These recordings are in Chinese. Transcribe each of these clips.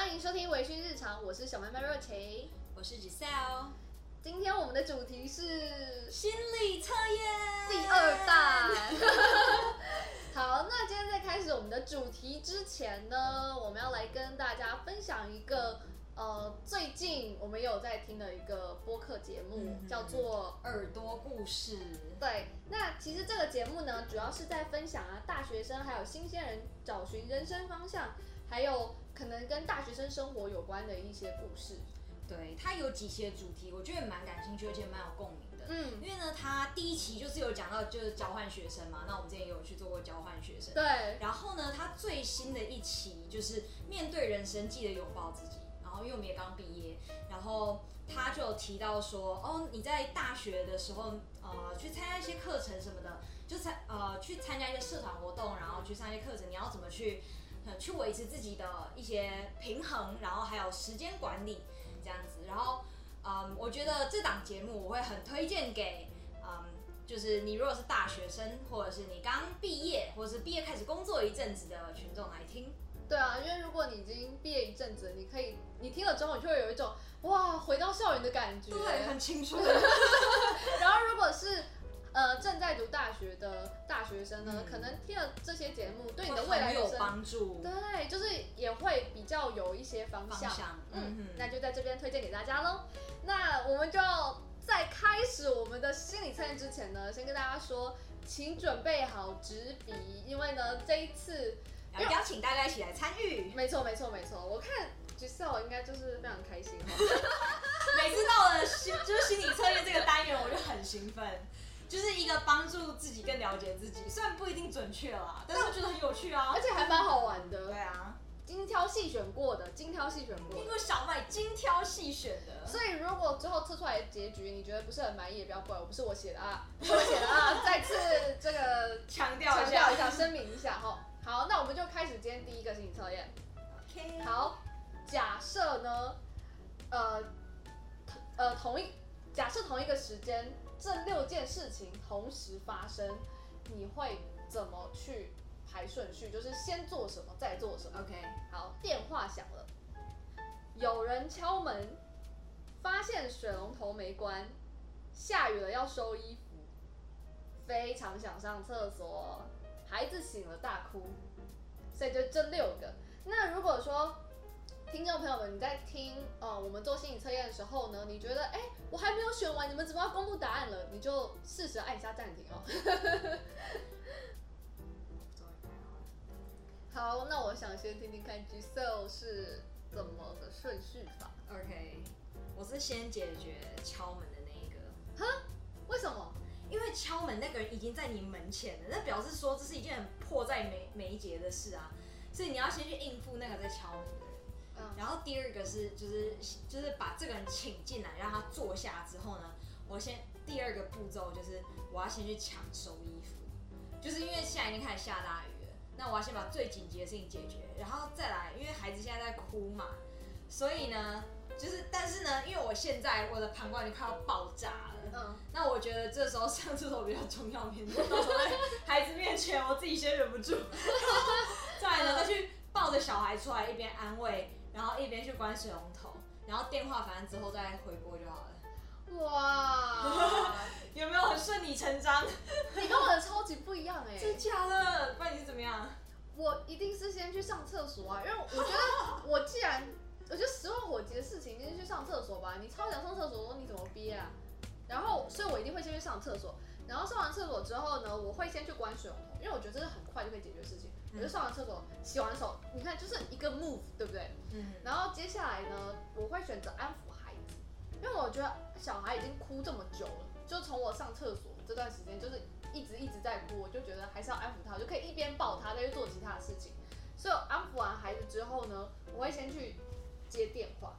欢迎收听《微醺日常》，我是小妹妹若晴，我是 Giselle。今天我们的主题是心理测验第二弹。好，那今天在开始我们的主题之前呢，我们要来跟大家分享一个。呃，最近我们有在听的一个播客节目，嗯、叫做《耳朵故事》。对，那其实这个节目呢，主要是在分享啊，大学生还有新鲜人找寻人生方向，还有可能跟大学生生活有关的一些故事。对，它有几些主题，我觉得蛮感兴趣，而且蛮有共鸣的。嗯，因为呢，它第一期就是有讲到就是交换学生嘛，那我们之前也有去做过交换学生。对，然后呢，它最新的一期就是面对人生，记得拥抱自己。然后因为我们也刚毕业，然后他就有提到说，哦，你在大学的时候，呃，去参加一些课程什么的，就参呃去参加一些社团活动，然后去上一些课程，你要怎么去，呃，去维持自己的一些平衡，然后还有时间管理这样子。然后，嗯，我觉得这档节目我会很推荐给，嗯，就是你如果是大学生，或者是你刚毕业，或者是毕业开始工作一阵子的群众来听。对啊，因为如果你已经毕业一阵子，你可以，你听了之后，你就会有一种哇，回到校园的感觉，对，很青春。然后，如果是呃正在读大学的大学生呢，嗯、可能听了这些节目，对你的未来有帮助。对，就是也会比较有一些方向。方向嗯，嗯，那就在这边推荐给大家喽。那我们就要在开始我们的心理测验之前呢，先跟大家说，请准备好纸笔，因为呢这一次。要邀请大家一起来参与，没错没错没错，我看 Giselle 应该就是非常开心 每次到了心就是心理测验这个单元，我就很兴奋，就是一个帮助自己更了解自己，虽然不一定准确啦，但是我觉得很有趣啊，而且还蛮好玩的。对啊，精挑细选过的，精挑细选过的，因为小麦精挑细选的，所以如果最后测出来的结局你觉得不是很满意，也不要怪我，不是我写的啊，不是我写的啊，再次这个 强调强调一下，声明一下哈。好，那我们就开始今天第一个心理测验。OK。好，假设呢，呃，呃，同一假设同一个时间，这六件事情同时发生，你会怎么去排顺序？就是先做什么，再做什么？OK。好，电话响了，有人敲门，发现水龙头没关，下雨了要收衣服，非常想上厕所。孩子醒了大哭，所以就这六个。那如果说听众朋友们你在听呃我们做心理测验的时候呢，你觉得哎我还没有选完，你们怎么要公布答案了？你就适时按一下暂停哦。好，那我想先听听看 Giselle 是怎么个顺序法。OK，我是先解决敲门的那一个。哈？为什么？因为敲门那个人已经在你门前了，那表示说这是一件很迫在眉眉睫的事啊，所以你要先去应付那个在敲门。嗯，然后第二个是就是就是把这个人请进来，让他坐下之后呢，我先第二个步骤就是我要先去抢收衣服，就是因为现在已经开始下大雨了，那我要先把最紧急的事情解决，然后再来，因为孩子现在在哭嘛，所以呢。就是，但是呢，因为我现在我的膀胱已经快要爆炸了，嗯，那我觉得这时候上厕所比较重要，免得到时候在孩子面前我自己先忍不住，再来呢再去抱着小孩出来，一边安慰，然后一边去关水龙头，然后电话反正之后再回拨就好了。哇，有没有很顺理成章？你跟我的超级不一样哎、欸，真假的？不然你是怎么样？我一定是先去上厕所啊，因为我觉得我既然。我觉得十万火急的事情，你先去上厕所吧。你超想上厕所，你怎么憋啊？然后，所以我一定会先去上厕所。然后上完厕所之后呢，我会先去关水龙头，因为我觉得这是很快就可以解决事情。我就上完厕所，洗完手，你看就是一个 move，对不对？嗯。然后接下来呢，我会选择安抚孩子，因为我觉得小孩已经哭这么久了，就从我上厕所这段时间，就是一直一直在哭，我就觉得还是要安抚他，就可以一边抱他，再去做其他的事情。所以安抚完孩子之后呢，我会先去。接电话，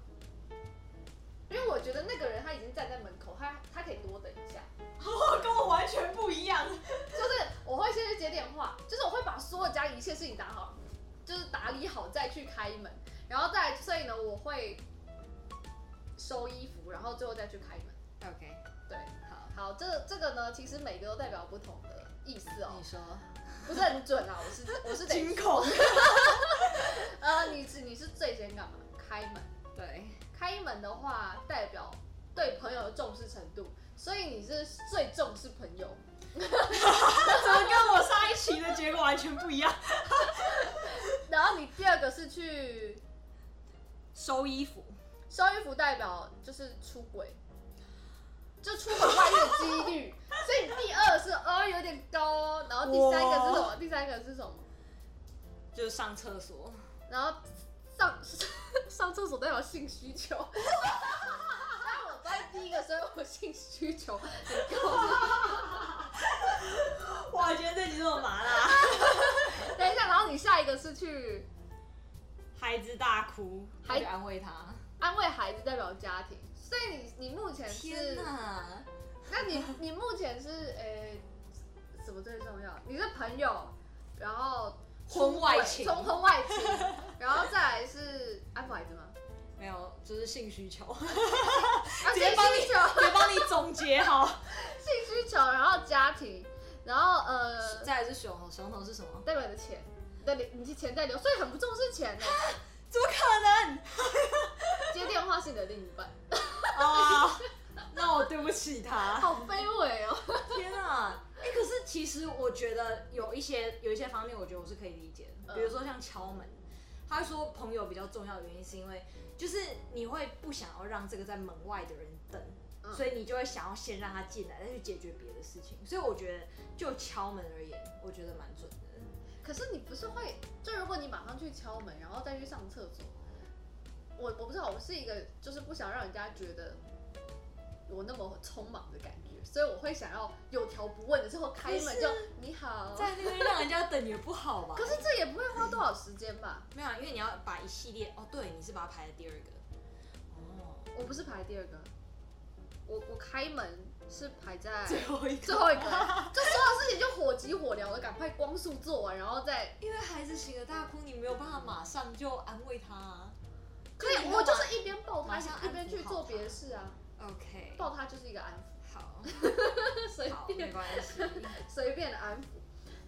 因为我觉得那个人他已经站在门口，他他可以多等一下。哦，跟事情打好，就是打理好再去开门，然后再所以呢，我会收衣服，然后最后再去开门。OK，对，好，好，这这个呢，其实每个都代表不同的意思哦。你说，不是很准啊，我是我是惊恐。呃，你是你是最先干嘛？开门。对，开门的话代表对朋友的重视程度，所以你是最重视朋友。怎么跟我上一期的结果完全不一样？然后你第二个是去收衣服，收衣服代表就是出轨，就出轨外遇的几率。所以第二是哦有点高，然后第三个是什么？第三个是什么？就是上厕所，然后上 上厕所代表性需求。但我在第一个，所以我性需求很高。哇，今天这集这么麻辣。等一下，然后你下一个是去孩子大哭，还去安慰他，安慰孩子代表家庭。所以你你目前是？天哪！那你你目前是诶、欸，什么最重要？你是朋友，然后婚外情，从婚外情，然后再来是安抚孩子吗？没有，就是性需求。直接帮你，直接帮你总结好。性需求，然后家庭，然后呃，再来是熊熊头是什么？代表的钱，对，你钱在流，所以很不重视钱呢？怎么可能？接电话是你的另一半。啊。那我对不起他，好卑微哦！天啊，哎、欸，可是其实我觉得有一些有一些方面，我觉得我是可以理解的。比如说像敲门，他说朋友比较重要的原因是因为，就是你会不想要让这个在门外的人等，所以你就会想要先让他进来，再去解决别的事情。所以我觉得就敲门而言，我觉得蛮准的。可是你不是会，就如果你马上去敲门，然后再去上厕所，我我不知道，我是一个就是不想让人家觉得。我那么匆忙的感觉，所以我会想要有条不紊的之后开门就你好，在那边让人家等也不好吧？可是这也不会花多少时间吧？没有啊，因为你要把一系列哦，对，你是把它排在第二个。哦，我不是排第二个，我我开门是排在最后一个，最后一个，就所有事情就火急火燎的赶快光速做完，然后再因为孩子醒了大哭，你没有办法马上就安慰他啊。可以，我就是一边抱他一边去做别的事啊。OK，抱他就是一个安抚，好，随便，没关系，随便的安抚。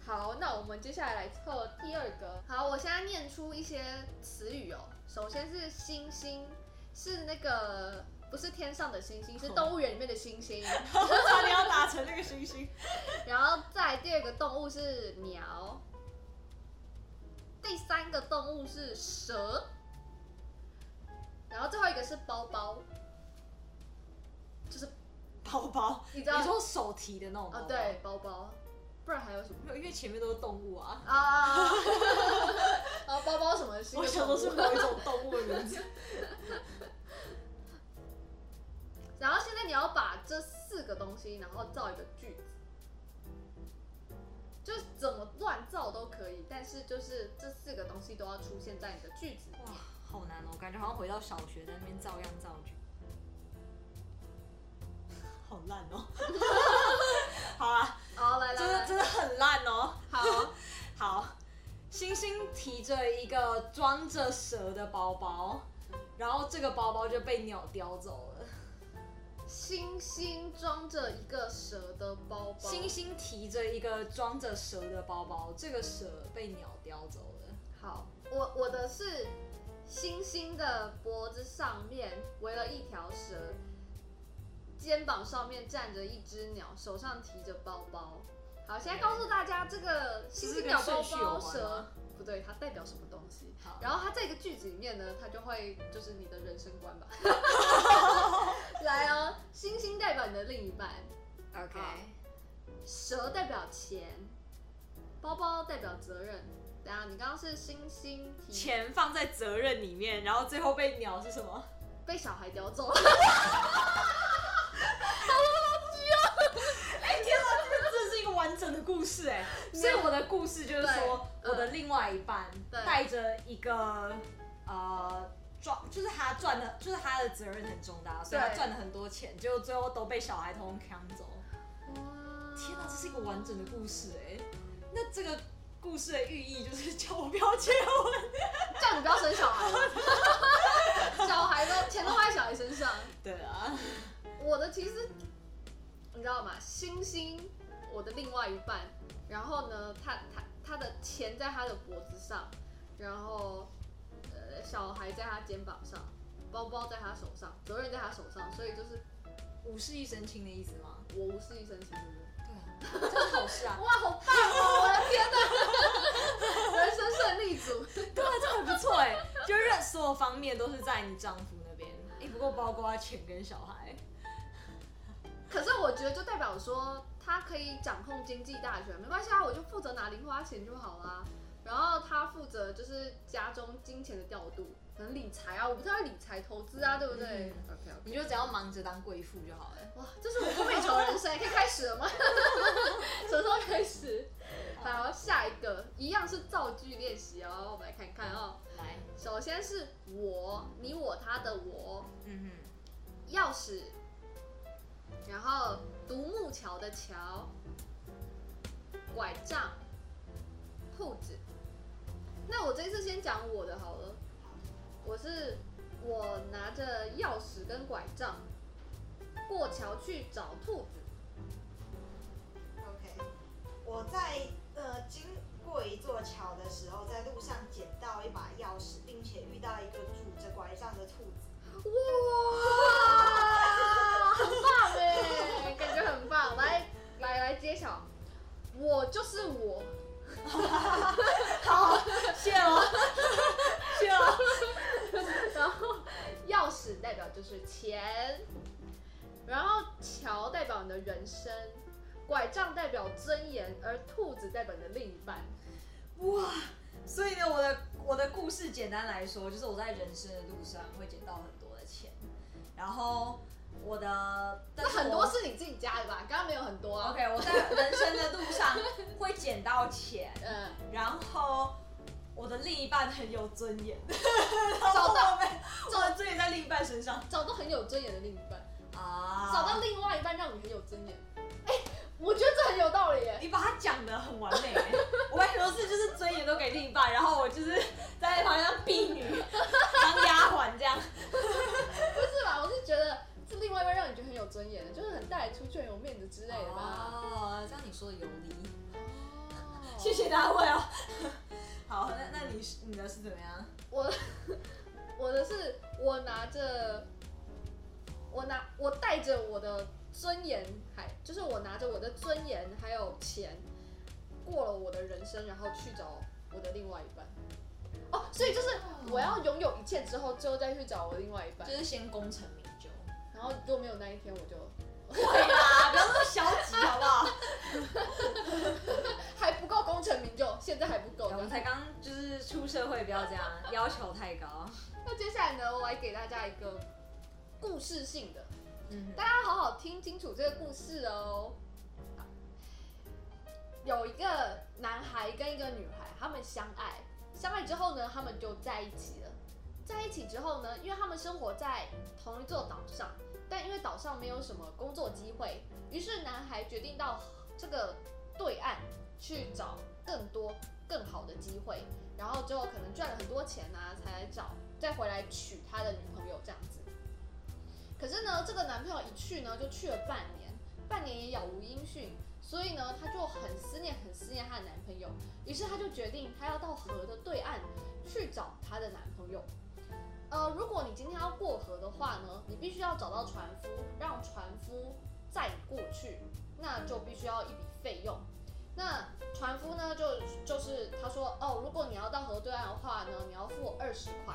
好，那我们接下来来测第二个。好，我现在念出一些词语哦。首先是星星，是那个不是天上的星星，是动物园里面的星星。差点要打成那个星星。然后再第二个动物是鸟，第三个动物是蛇，然后最后一个是包包。就是包包，你知道你说手提的那种包包啊？对，包包，不然还有什么？没有，因为前面都是动物啊。啊。然后包包什么？我想都是某一种动物的名字。然后现在你要把这四个东西，然后造一个句子，就怎么乱造都可以，但是就是这四个东西都要出现在你的句子里面。哇，好难哦，感觉好像回到小学，在那边照样造句。好烂哦！好啊，好来来，真的真的很烂哦。好，好，星星提着一个装着蛇的包包，然后这个包包就被鸟叼走了。星星装着一个蛇的包包，星星提着一个装着蛇的包包，这个蛇被鸟叼走了。好，我我的是星星的脖子上面围了一条蛇。肩膀上面站着一只鸟，手上提着包包。好，现在告诉大家这个星星鸟包包蛇不对，它代表什么？好，然后它这个句子里面呢，它就会就是你的人生观吧。来哦，星星代表你的另一半，OK。蛇代表钱，包包代表责任。等下，你刚刚是星星提钱放在责任里面，然后最后被鸟是什么？被小孩叼走了。完整的故事哎，所以我的故事就是说，我的另外一半带着一个呃赚，就是他赚的，就是他的责任很重大，所以他赚了很多钱，结果最后都被小孩通通抢走。哇！天哪，这是一个完整的故事哎。那这个故事的寓意就是叫我不要结婚，叫你不要生小孩，小孩都钱都花在小孩身上。对啊，我的其实你知道吗？星星。我的另外一半，然后呢，他他他的钱在他的脖子上，然后呃，小孩在他肩膀上，包包在他手上，责任在他手上，所以就是无事一身轻的意思吗？我无事一身轻，对不对？对啊，这是好事啊！哇，好棒哦！我的天哪，人生胜利组，对啊，这很不错哎，就是所有方面都是在你丈夫那边，哎，不过包括钱跟小孩。可是我觉得就代表说。他可以掌控经济大权，没关系啊，我就负责拿零花钱就好啦。然后他负责就是家中金钱的调度，可能理财啊，我不知道理财投资啊，对不对？OK OK，你就只要忙着当贵妇就好了。哇，这是我梦寐以求人生，可以开始了吗？什么时候开始？好，下一个一样是造句练习哦，我们来看看哦。来，首先是我，你我他的我，嗯哼，钥匙，然后。独木桥的桥，拐杖，兔子。那我这次先讲我的好了。我是我拿着钥匙跟拐杖过桥去找兔子。OK，我在呃经过一座桥的时候，在路上捡到一把钥匙，并且遇到一个拄着拐杖的兔子。哇，很棒哎，很棒。来来来揭晓，我就是我。好，谢了，谢哦。然后钥匙代表就是钱，然后桥代表你的人生，拐杖代表尊严，而兔子代表你的另一半。哇，所以呢，我的我的故事简单来说，就是我在人生的路上会捡到很多的钱。然后我的，那很多是你自己加的吧？刚刚没有很多啊。OK，我在人生的路上会捡到钱，嗯，然后我的另一半很有尊严，找到没？找到尊严在另一半身上，找到很有尊严的另一半啊，找到另外一半让你很有尊严。哎，我觉得这很有道理耶，你把它讲的很完美。我很多事就是尊严都给另一半，然后我就是在旁边当婢女，当丫鬟这样。不是吧？我是觉得是另外一半让你觉得很有尊严的，就是很带出去很有面子之类的吧？哦，这样你说的有理。哦，谢谢大卫哦。好，那那你你的是怎么样？我我的是我拿着我拿我带着我的尊严，还就是我拿着我的尊严还有钱，过了我的人生，然后去找我的另外一半。哦，所以就是我要拥有一切之后，之后再去找我另外一半，就是先功成名。然后如果没有那一天，我就会啦，不要那么消极，好不好？还不够功成名就，现在还不够。我们才刚就是出社会，不要这样要求太高。那接下来呢，我来给大家一个故事性的，嗯，大家好好听清楚这个故事哦。有一个男孩跟一个女孩，他们相爱，相爱之后呢，他们就在一起了。在一起之后呢，因为他们生活在同一座岛上。但因为岛上没有什么工作机会，于是男孩决定到这个对岸去找更多更好的机会，然后最后可能赚了很多钱啊，才来找再回来娶他的女朋友这样子。可是呢，这个男朋友一去呢，就去了半年，半年也杳无音讯，所以呢，他就很思念很思念他的男朋友，于是他就决定他要到河的对岸去找他的男朋友。呃，如果你今天要过河的话呢，你必须要找到船夫，让船夫载你过去，那就必须要一笔费用。那船夫呢，就就是他说，哦，如果你要到河对岸的话呢，你要付二十块。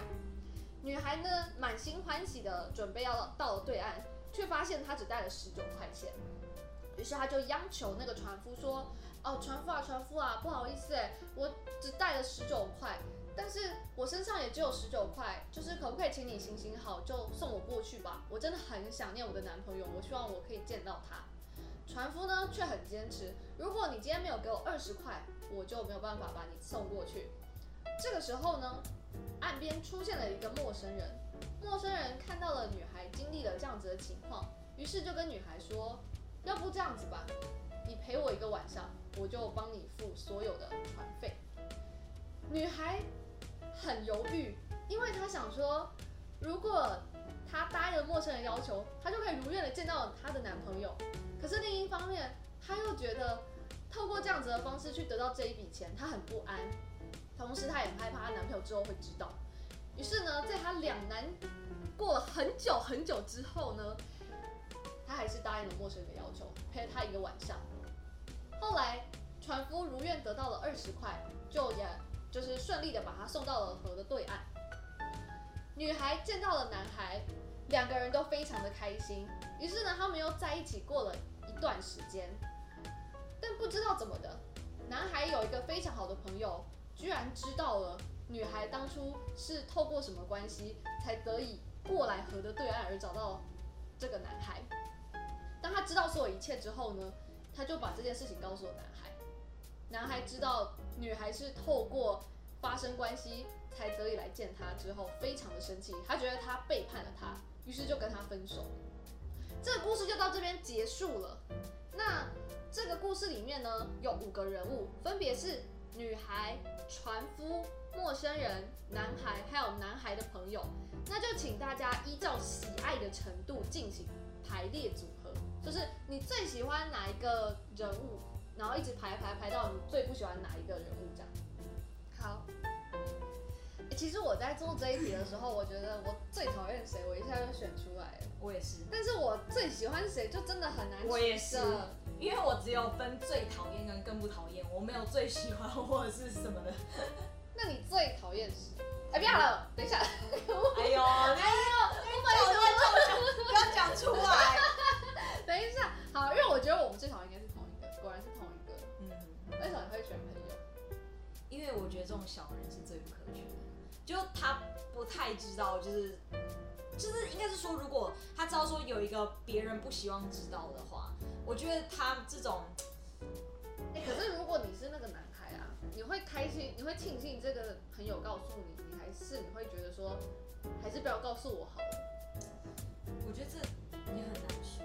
女孩呢，满心欢喜的准备要到了对岸，却发现她只带了十九块钱。于是她就央求那个船夫说，哦，船夫啊，船夫啊，不好意思哎，我只带了十九块。但是我身上也只有十九块，就是可不可以请你行行好，就送我过去吧？我真的很想念我的男朋友，我希望我可以见到他。船夫呢却很坚持，如果你今天没有给我二十块，我就没有办法把你送过去。这个时候呢，岸边出现了一个陌生人，陌生人看到了女孩经历了这样子的情况，于是就跟女孩说：“要不这样子吧，你陪我一个晚上，我就帮你付所有的船费。”女孩。很犹豫，因为她想说，如果她答应了陌生人要求，她就可以如愿的见到她的男朋友。可是另一方面，她又觉得透过这样子的方式去得到这一笔钱，她很不安。同时，她也很害怕她男朋友之后会知道。于是呢，在他两难过了很久很久之后呢，他还是答应了陌生人的要求，陪了他一个晚上。后来船夫如愿得到了二十块，就也就是顺利的把他送到了河的对岸。女孩见到了男孩，两个人都非常的开心。于是呢，他们又在一起过了一段时间。但不知道怎么的，男孩有一个非常好的朋友，居然知道了女孩当初是透过什么关系才得以过来河的对岸而找到这个男孩。当他知道所有一切之后呢，他就把这件事情告诉了男。男孩知道女孩是透过发生关系才得以来见他之后，非常的生气，他觉得他背叛了他，于是就跟他分手。这个故事就到这边结束了。那这个故事里面呢，有五个人物，分别是女孩、船夫、陌生人、男孩，还有男孩的朋友。那就请大家依照喜爱的程度进行排列组合，就是你最喜欢哪一个人物，然后一直排排排到你最不喜欢哪一个人物这样。好。其实我在做这一题的时候，我觉得我最讨厌谁，我一下就选出来了。我也是。但是我最喜欢谁，就真的很难。我也是，因为我只有分最讨厌跟更不讨厌，我没有最喜欢或者是什么的。那你最讨厌谁？哎，不要了，等一下。哎呦，哎呦，不好意思，不要讲出来。等一下，好，因为我觉得我们最讨厌为什么你会选朋友？因为我觉得这种小人是最不可取的。就他不太知道，就是就是应该是说，如果他知道说有一个别人不希望知道的话，我觉得他这种，哎、欸，可是如果你是那个男孩啊，你会开心，你会庆幸这个朋友告诉你，你还是你会觉得说，还是不要告诉我好了。我觉得这你很难说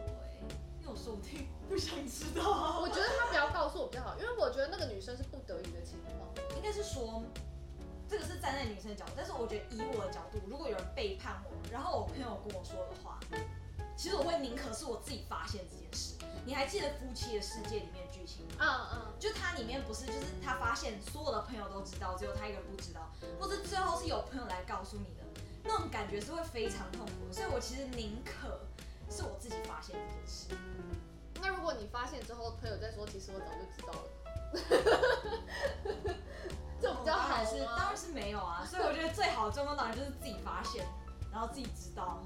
说不定不想知道。我觉得他不要告诉我比较好，因为我觉得那个女生是不得已的情况，应该是说。这个是站在女生的角度，但是我觉得以我的角度，如果有人背叛我，然后我朋友跟我说的话，其实我会宁可是我自己发现这件事。你还记得《夫妻的世界》里面的剧情吗？嗯嗯，就它里面不是，就是他发现所有的朋友都知道，只有他一个人不知道，或者最后是有朋友来告诉你的，那种感觉是会非常痛苦的。所以我其实宁可是我自己发现这件事。那如果你发现之后，朋友再说，其实我早就知道了。这比较好是，当然是没有啊，所以我觉得最好的状况当然就是自己发现，然后自己知道，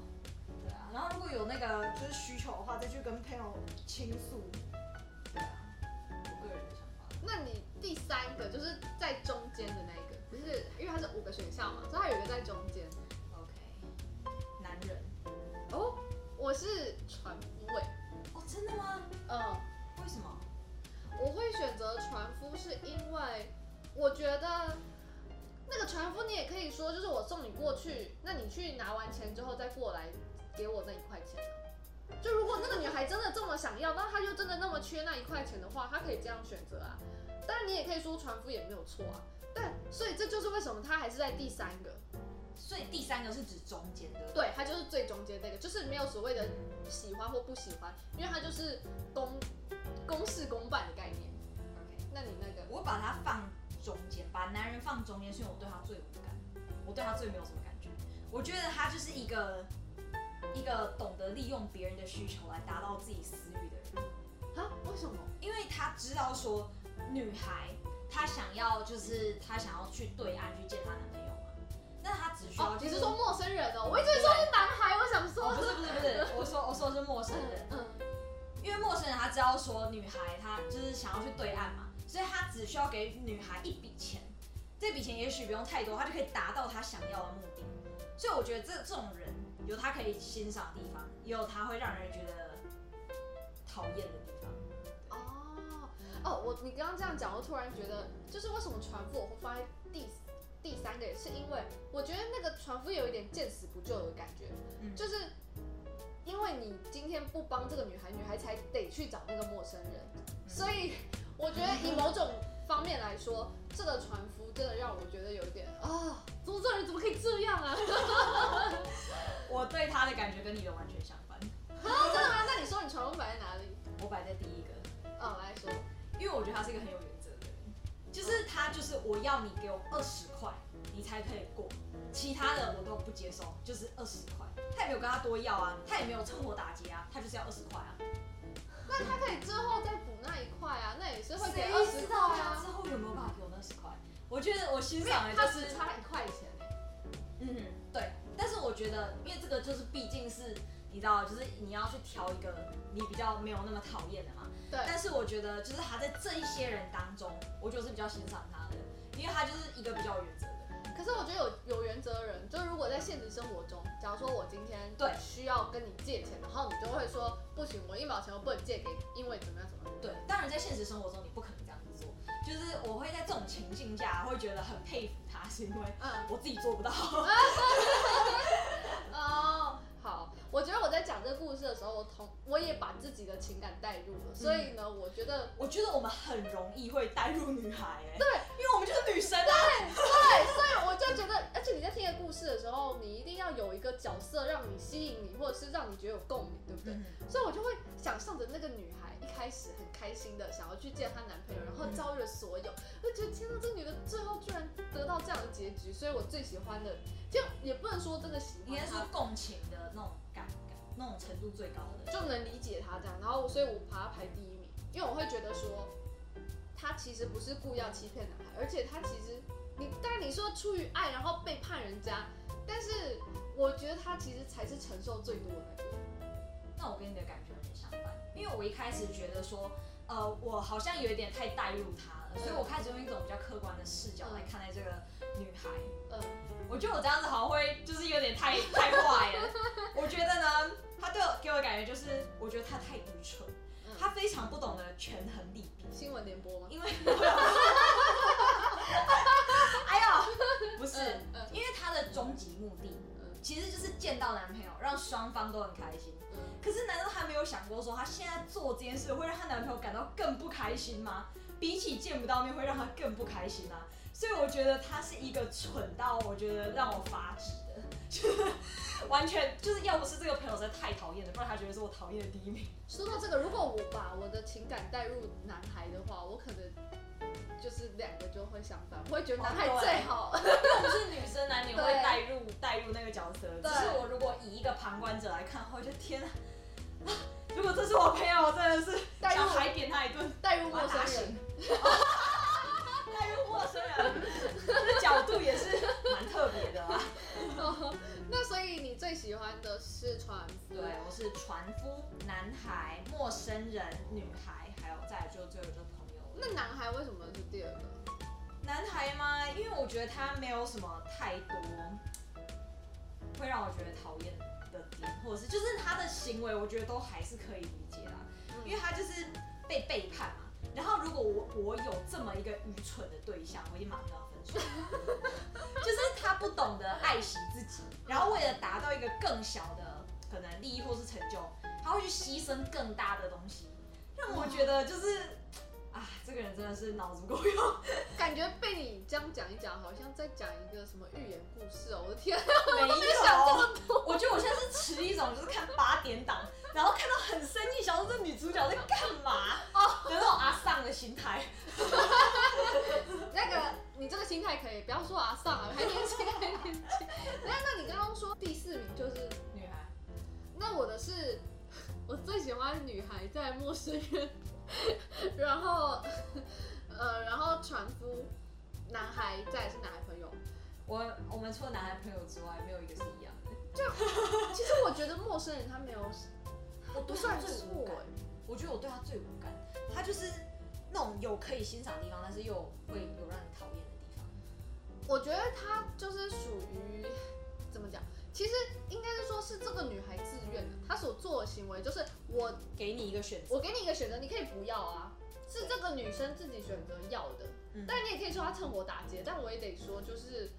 对啊，然后如果有那个就是需求的话，再去跟朋友倾诉，对啊，我个人的想法。那你第三个就是在中间的那一个，不是因为它是五个选项嘛，所以它有一个在中间。我是船夫诶。哦，真的吗？嗯。为什么？我会选择船夫是因为。我觉得那个船夫，你也可以说，就是我送你过去，那你去拿完钱之后再过来给我那一块钱。就如果那个女孩真的这么想要，那她就真的那么缺那一块钱的话，她可以这样选择啊。当然你也可以说船夫也没有错啊。但所以这就是为什么他还是在第三个。所以第三个是指中间的。对，他就是最中间那个，就是没有所谓的喜欢或不喜欢，因为他就是公公事公办的概念。OK，那你那个，我把它放。中间把男人放中间，是因为我对他最无感，我对他最没有什么感觉。我觉得他就是一个一个懂得利用别人的需求来达到自己私欲的人。啊？为什么？因为他知道说女孩她想要就是她想要去对岸去见她男朋友嘛，那他只需要、就是。你是说陌生人哦？我一直说是男孩，我想说、哦。不是不是不是，我说我说的是陌生人。嗯。因为陌生人他知道说女孩她就是想要去对岸嘛。所以他只需要给女孩一笔钱，这笔钱也许不用太多，他就可以达到他想要的目的。所以我觉得这这种人有他可以欣赏的地方，也有他会让人觉得讨厌的地方。哦哦，我你刚刚这样讲，我突然觉得，就是为什么船夫我会放在第第三个，也是因为我觉得那个船夫有一点见死不救的感觉，嗯、就是因为你今天不帮这个女孩，女孩才得去找那个陌生人，嗯、所以。我觉得以某种方面来说，这个船夫真的让我觉得有一点啊，怎么这人怎么可以这样啊？我对他的感觉跟你的完全相反。啊，真的吗？那你说你船夫摆在哪里？我摆在第一个。嗯，来说，因为我觉得他是一个很有原则的人，就是他就是我要你给我二十块，你你才可以过，其他的我都不接受，就是二十块。他也没有跟他多要啊，他也没有趁火打劫啊，他就是要二十块啊。那他可以之后再补那一块啊，那也是会给二十块啊。之后有没有办法给我那十块？我觉得我欣赏的就是差一块钱哎。嗯，对。但是我觉得，因为这个就是毕竟是，你知道，就是你要去挑一个你比较没有那么讨厌的嘛。对。但是我觉得，就是他在这一些人当中，我就是比较欣赏他的，因为他就是一个比较有原则。可是我觉得有有原则的人，就是如果在现实生活中，假如说我今天对需要跟你借钱，然后你就会说不行，我一毛钱都不能借给你，因为怎么样怎么样。对，当然在现实生活中你不可能这样子做，就是我会在这种情境下会觉得很佩服他，是因为嗯我自己做不到。哦。好，我觉得我在讲这个故事的时候，我同我也把自己的情感带入了，所以呢，嗯、我觉得我觉得我们很容易会带入女孩，哎，对，因为我们就是女生啊，对对，所以我就觉得，而且你在听一个故事的时候，你一定要有一个角色让你吸引你，或者是让你觉得有共鸣，对不对？嗯、所以我就会想象着那个女孩一开始很开心的想要去见她男朋友，然后遭遇了所有，我就觉得天哪，这女的最后居然得到这样的结局，所以我最喜欢的，就也不能说真的喜欢，应该是共情的。那种感感，那种程度最高的，就能理解她这样，然后所以我把她排第一名，因为我会觉得说，他其实不是故意要欺骗男孩，而且他其实，你当然你说出于爱然后背叛人家，但是我觉得他其实才是承受最多的那个。那我跟你的感觉因为我一开始觉得说，呃，我好像有一点太带入他了，所以我开始用一种比较客观的视角来看待这个女孩，嗯。我觉得我这样子好像会就是有点太太坏了。我觉得呢，他对我给我的感觉就是，我觉得他太愚蠢，他非常不懂得权衡利弊。新闻联播吗？因为，哎呦，不是，因为他的终极目的其实就是见到男朋友，让双方都很开心。可是难道她没有想过说，她现在做这件事会让她男朋友感到更不开心吗？比起见不到面，会让他更不开心啊？所以我觉得他是一个蠢到我觉得让我发指的，就 是完全就是要不是这个朋友实在太讨厌了，不然他觉得是我讨厌的第一名。说到这个，如果我把我的情感带入男孩的话，我可能就是两个就会相反，我会觉得男孩最好，因为我是女生，男女会带入带入那个角色。只是我如果以一个旁观者来看，我觉得天啊，如果这是我朋友，我真的是想海扁他一顿，带入陌生人。带入陌生人，这角度也是蛮特别的啊。那所以你最喜欢的是船夫？对，我是船夫、男孩、陌生人、女孩，还有再来就最后就朋友。那男孩为什么是第二个？男孩吗？因为我觉得他没有什么太多会让我觉得讨厌的点，或者是就是他的行为，我觉得都还是可以理解啦。因为他就是被背叛嘛。然后，如果我我有这么一个愚蠢的对象，我一定马上要分手。就是他不懂得爱惜自己，然后为了达到一个更小的可能利益或是成就，他会去牺牲更大的东西，让我觉得就是。啊，这个人真的是脑子不够用，感觉被你这样讲一讲，好像在讲一个什么寓言故事哦！我的天，没有，我，我觉得我现在是持一种就是看八点档，然后看到很生气，想说这女主角在干嘛哦，有那种阿桑的心态。那个，你这个心态可以，不要说阿桑啊，还年轻，还年轻。那那你刚刚说第四名就是女孩，那我的是，我最喜欢女孩在陌生人。然后，呃，然后船夫，男孩，再是男孩朋友。我我们除了男孩朋友之外，没有一个是一样的。就其实我觉得陌生人他没有，我不算最无感。我觉得我对他最无感，他就是那种有可以欣赏的地方，但是又会有让你讨厌的地方。我觉得他就是属于怎么讲？其实应该是说，是这个女孩自愿的，她所做的行为就是我给你一个选择，我给你一个选择，你可以不要啊，是这个女生自己选择要的。嗯，但你也可以说她趁火打劫，但我也得说，就是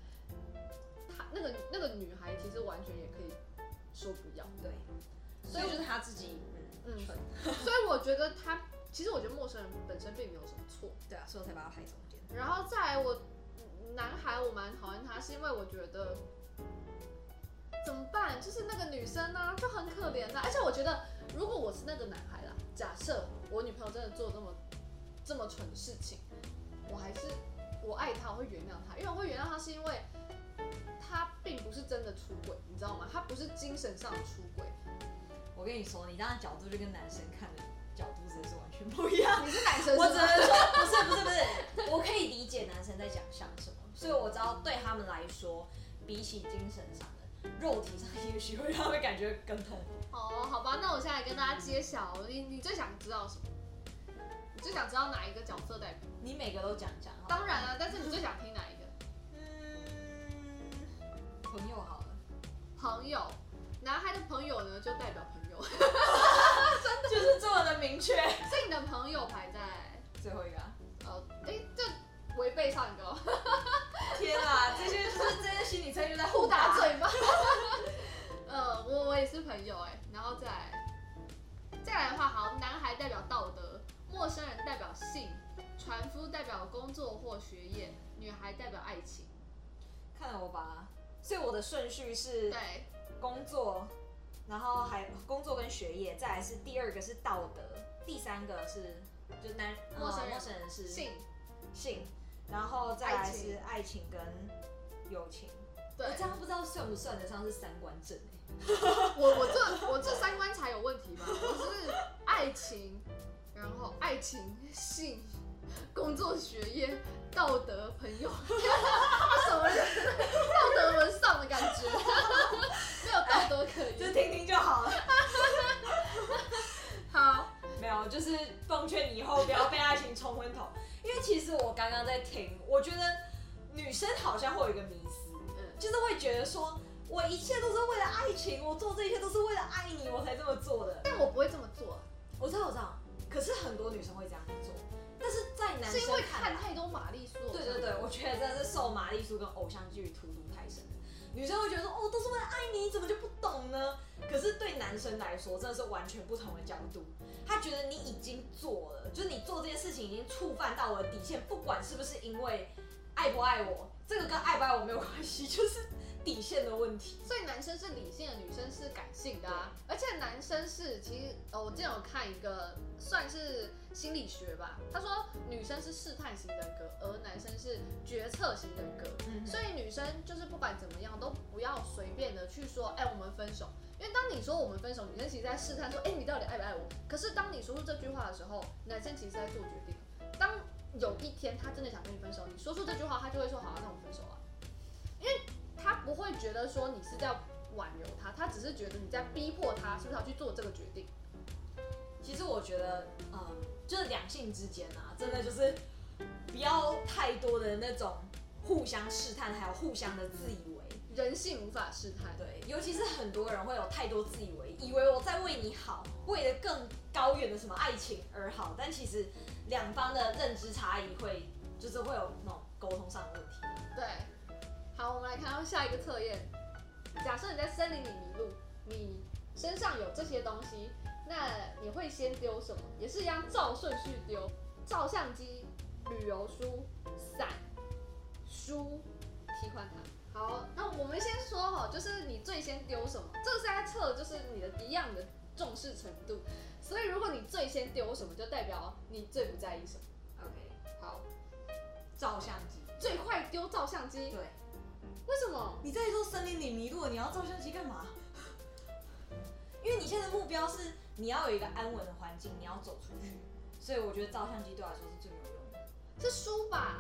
她那个那个女孩其实完全也可以说不要，对，所以就是她自己，嗯嗯，所以我觉得她其实我觉得陌生人本身并没有什么错，对啊，所以我才把她排中间。然后再来我男孩我蛮讨厌他，是因为我觉得。怎么办？就是那个女生呢、啊，就很可怜的、啊。而且我觉得，如果我是那个男孩啦，假设我女朋友真的做这么这么蠢的事情，我还是我爱她，我会原谅她。因为我会原谅她，是因为她并不是真的出轨，你知道吗？她不是精神上的出轨。我跟你说，你这样角度就跟男生看的角度真的是完全不一样。你是男生是，我只能说不是不是不是，我可以理解男生在讲想什么，所以我知道对他们来说，比起精神上的，肉体上也许会让他们感觉更痛。哦，好吧，那我现在跟大家揭晓，你你最想知道什么？你最想知道哪一个角色代表？你每个都讲讲。当然了、啊，但是你最想听哪一个？嗯，朋友好了。朋友，男孩的朋友呢，就代表朋友。真的就是这么的明确。所以你的朋友排在最后一个、啊。哦，哎、欸，这代表道德，陌生人代表性，船夫代表工作或学业，女孩代表爱情。看了我吧，所以我的顺序是对工作，然后还工作跟学业，再来是第二个是道德，第三个是就男陌生人，陌生人是性性，然后再来是爱情跟友情。对，我这样不知道算不算得上是三观正。我我这我这三观才有问题吧？我是爱情，然后爱情、性、工作、学业、道德、朋友，什么人？道德沦丧的感觉，没有道德可言，就听听就好了。好，没有，就是奉劝你以后不要被爱情冲昏头，因为其实我刚刚在听，我觉得女生好像会有一个迷思，嗯，就是会觉得说。我一切都是为了爱情，我做这一切都是为了爱你，我才这么做的。但我不会这么做。我知道，我知道。可是很多女生会这样做。但是在男生是因为看太多玛丽苏。对对对，我觉得真的是受玛丽苏跟偶像剧荼毒太深。女生会觉得说，哦，都是为了爱你，你怎么就不懂呢？可是对男生来说，真的是完全不同的角度。他觉得你已经做了，就是你做这件事情已经触犯到我的底线，不管是不是因为爱不爱我，这个跟爱不爱我没有关系，就是。底线的问题，所以男生是理性的，女生是感性的啊。而且男生是，其实呃，我之前有看一个算是心理学吧，他说女生是试探型人格，而男生是决策型人格。嗯，所以女生就是不管怎么样都不要随便的去说，哎，我们分手。因为当你说我们分手，女生其实在试探说，哎，你到底爱不爱我？可是当你说出这句话的时候，男生其实在做决定。当有一天他真的想跟你分手，你说出这句话，他就会说，好啊，那我们分手啊，因为。他不会觉得说你是在挽留他，他只是觉得你在逼迫他，是不是要去做这个决定？其实我觉得，嗯，就是两性之间啊，真的就是不要太多的那种互相试探，还有互相的自以为。人性无法试探。对，尤其是很多人会有太多自以为，以为我在为你好，为了更高远的什么爱情而好，但其实两方的认知差异会，就是会有那种沟通上的问题。对。好，我们来看到下一个测验。假设你在森林里迷路，你身上有这些东西，那你会先丢什么？也是一样照顺序丢：照相机、旅游书、伞、书、替换它。好，那我们先说哈，就是你最先丢什么？这个是在测，就是你的一样的重视程度。所以如果你最先丢什么，就代表你最不在意什么。OK，好，照相机，最快丢照相机。对。为什么？你在一座森林里迷路了，你要照相机干嘛？因为你现在的目标是你要有一个安稳的环境，你要走出去，所以我觉得照相机对我来说是最有用的。是书吧？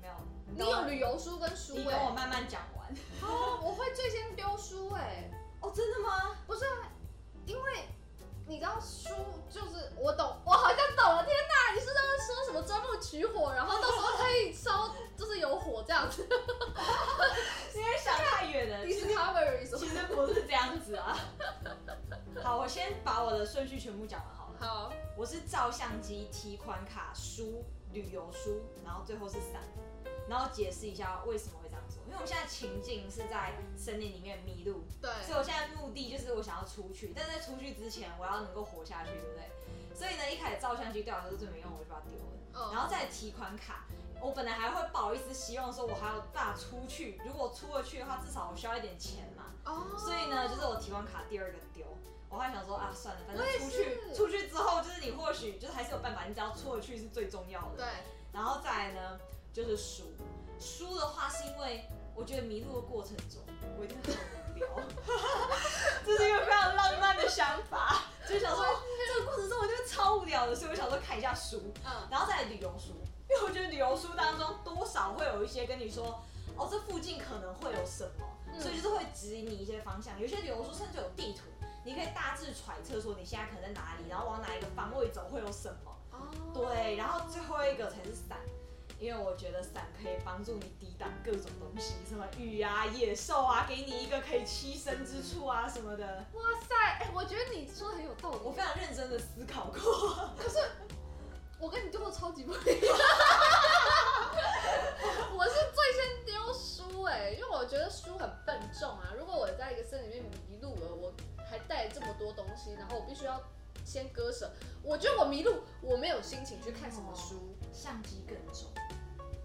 没有，你，你有旅游书跟书，欸。你等我慢慢讲完。哦，我会最先丢书哎，欸。哦，真的吗？不是，因为你知道书就是我懂，我好像懂了。天哪，你是在说什么钻木取火，然后到时候可以全部讲完好了。好，我是照相机、提款卡、书、旅游书，然后最后是伞，然后解释一下为什么会这样做。因为我们现在情境是在森林里面迷路，对，所以我现在目的就是我想要出去，但在出去之前我要能够活下去，对不对？所以呢，一开始照相机对我来说是最没用，我就把它丢了。Oh. 然后再提款卡。我本来还会不好意思，希望说我还要大出去。如果出了去的话，至少我需要一点钱嘛。哦。Oh. 所以呢，就是我提款卡第二个丢。我还想说啊，算了，反正出去出去之后，就是你或许就是还是有办法。你只要出了去是最重要的。对。然后再来呢，就是书。书的话是因为我觉得迷路的过程中，我一定会很无聊。这是一个非常浪漫的想法，就想说这个过程中我觉得超无聊的，所以我想说看一下书，嗯，然后再来旅游书，因为我觉得旅游书当中多少会有一些跟你说，哦，这附近可能会有什么，嗯、所以就是会指引你一些方向。有些旅游书甚至有地图，你可以大致揣测说你现在可能在哪里，然后往哪一个方位走会有什么。哦，对，然后最后一个才是伞。因为我觉得伞可以帮助你抵挡各种东西，什么雨啊、野兽啊，给你一个可以栖身之处啊什么的。哇塞，哎、欸，我觉得你说的很有道理。我非常认真的思考过。可是我跟你丢的超级不一样。我是最先丢书哎、欸，因为我觉得书很笨重啊。如果我在一个森林里面么多东西，然后我必须要先割舍。我觉得我迷路，我没有心情去看什么书，相机更重。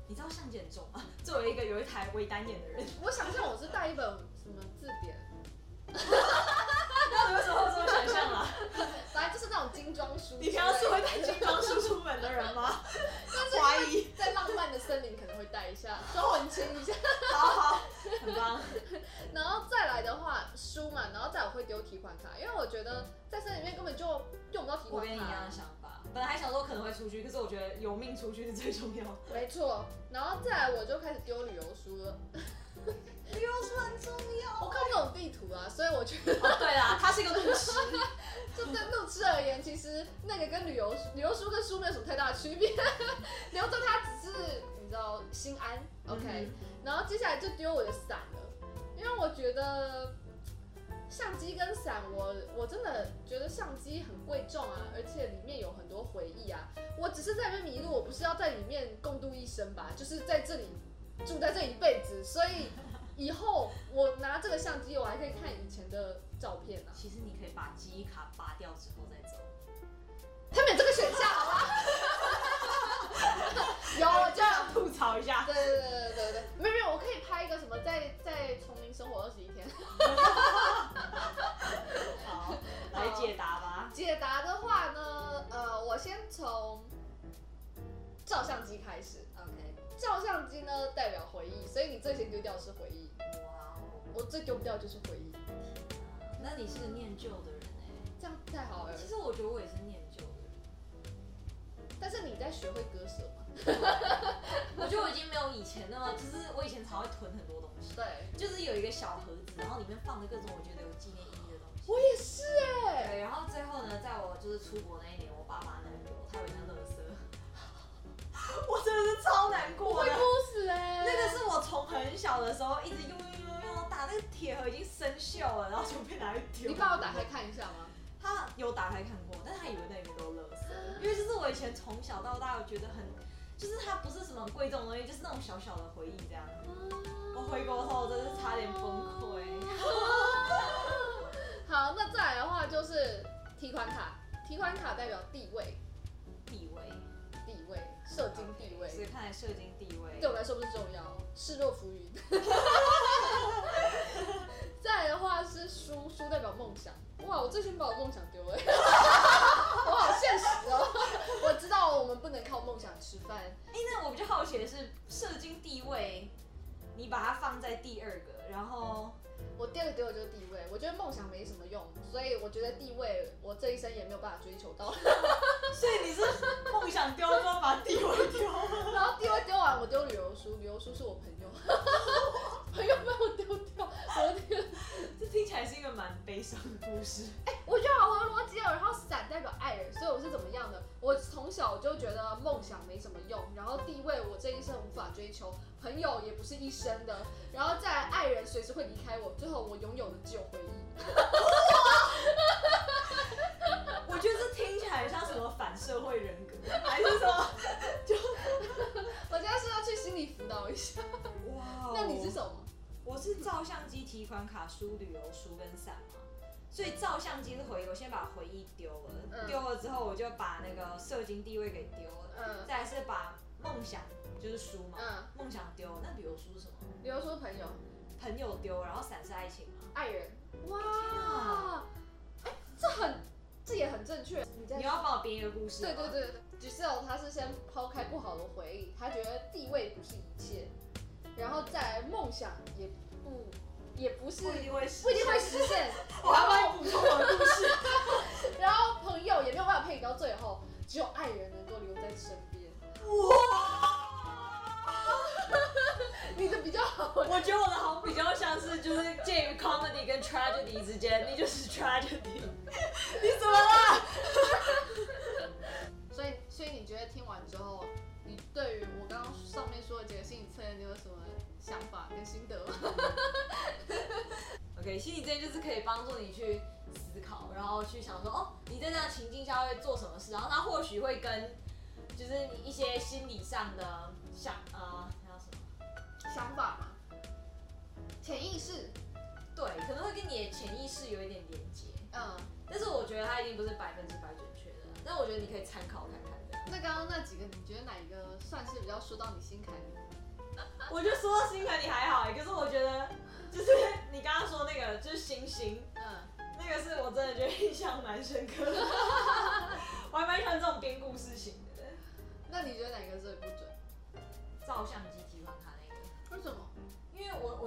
你知道相机很重吗？作为一个有一台微单眼的人，我想象我是带一本什么字典。那你为什么会这么想象啊？反正就是那种精装书。你平常是会带精装书出门的人吗？怀疑在浪漫的森林可能会带一下，装文青一下。好好，很棒。然后再来的话，书嘛，然后再我会丢提款卡，因为我觉得在森林里面根本就用不到提款卡。我跟你一样的想法。本来还想说可能会出去，可是我觉得有命出去是最重要的。没错，然后再来我就开始丢旅游书了。旅游书很重要。我看不懂地图啊，所以我觉得。哦，对啦，它是一个路痴。就对路痴而言，其实那个跟旅游旅游书跟书没有什么太大的区别。留着它只是你知道心安，OK、嗯。然后接下来就丢我的伞了，因为我觉得。相机跟伞，我我真的觉得相机很贵重啊，而且里面有很多回忆啊。我只是在那边迷路，我不是要在里面共度一生吧？就是在这里住在这一辈子，所以以后我拿这个相机，我还可以看以前的照片啊。其实你可以把记忆卡拔掉之后再走，他们有这个选项好吗？有，我就要吐槽一下。对对对对对对，没有没有，我可以拍一个什么在在丛林生活二十一天。好，来解答吧。解答的话呢，呃，我先从照相机开始。OK，照相机呢代表回忆，所以你最先丢掉的是回忆。哇哦，我最丢不掉就是回忆。那你是个念旧的人哎，这样太好了。其实我觉得我也是念旧的人，但是你在学会割舍吗？我觉得我已经没有以前那么，就是我以前常会囤很多东西。对，就是有一个小盒子，然后里面放着各种我觉得有纪念意义的东西。我也是哎。对，然后最后呢，在我就是出国那一年，我爸妈拿给我，他有一箱垃圾，我真的是超难过的。哭死哎。那个是我从很小的时候一直用用用用到大，那个铁盒已经生锈了，然后就被拿去丢。你帮我打开看一下吗？他有打开看过，但是他以为那里面都垃圾，因为就是我以前从小到大，我觉得很。就是它不是什么贵重的东西，就是那种小小的回忆这样。我回过头真是差点崩溃。好，那再来的话就是提款卡，提款卡代表，地位，地位，社经地位。所以看来社经地位对我来说不是重要，视若浮云。再来的话是书，书代表梦想。哇，我最先把我梦想丢了。我好现实哦。我知道我们不能靠梦想吃饭。哎、欸，那我比较好奇的是，社经地位，你把它放在第二个，然后我第二个丢的就是地位。我觉得梦想没什么用，所以我觉得地位我这一生也没有办法追求到。然后地位我这一生无法追求，朋友也不是一生的，然后再来爱人随时会离开我，最后我拥有的只有回忆。我觉得这听起来像什么反社会人格，还是什么？就我现在是要去心理辅导一下。哇，那你是什么？我是照相机、提款卡、书、旅游书跟伞嘛，所以照相机是回忆，我先把回忆丢了，丢、嗯、了之后我就把那个社经地位给丢了，嗯，再来是把梦想就是书嘛，嗯。梦、嗯、想丢，那比如书是什么？比如说朋友，朋友丢，然后伞是爱情嘛，爱人，哇，哎、欸，这很，这也很正确，你，你要帮我编一个故事，对对对对，只是哦，他是先抛开不好的回忆，他觉得地位不是一切。然后再来梦想也不也不是不一定会实不一定会实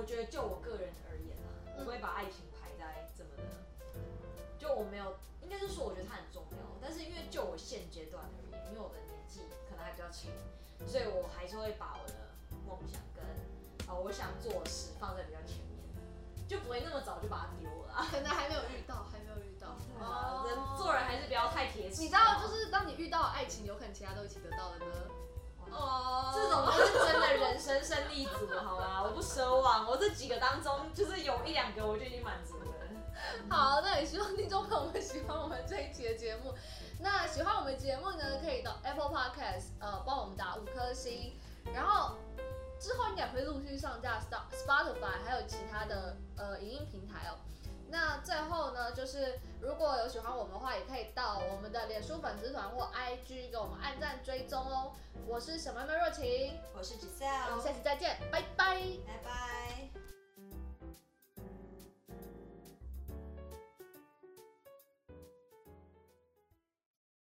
我我觉得就我个人而言啊，嗯、我不会把爱情排在怎么的，就我没有，应该是说我觉得它很重要，但是因为就我现阶段而言，因为我的年纪可能还比较轻，所以我还是会把我的梦想跟啊、呃、我想做的事放在比较前面，就不会那么早就把它丢了。可能还没有遇到，还没有遇到。啊，人做人还是不要太铁齿。你知道，就是当你遇到爱情，有可能其他都一起得到了呢。哦，这种就是真的人生胜利组，好吗？我不奢望，我这几个当中就是有一两个我就已经满足了。好，那也希望听众朋友们喜欢我们这一期的节目。那喜欢我们节目呢，可以到 Apple Podcast 呃帮我们打五颗星，然后之后应该会陆续上架 Spotify 还有其他的呃影音平台哦。那最后呢，就是如果有喜欢我们的话，也可以到我们的脸书粉丝团或 IG 给我们按赞追踪哦。我是小妹妹若晴，我是 Giselle，我们下期再见，拜拜，拜拜。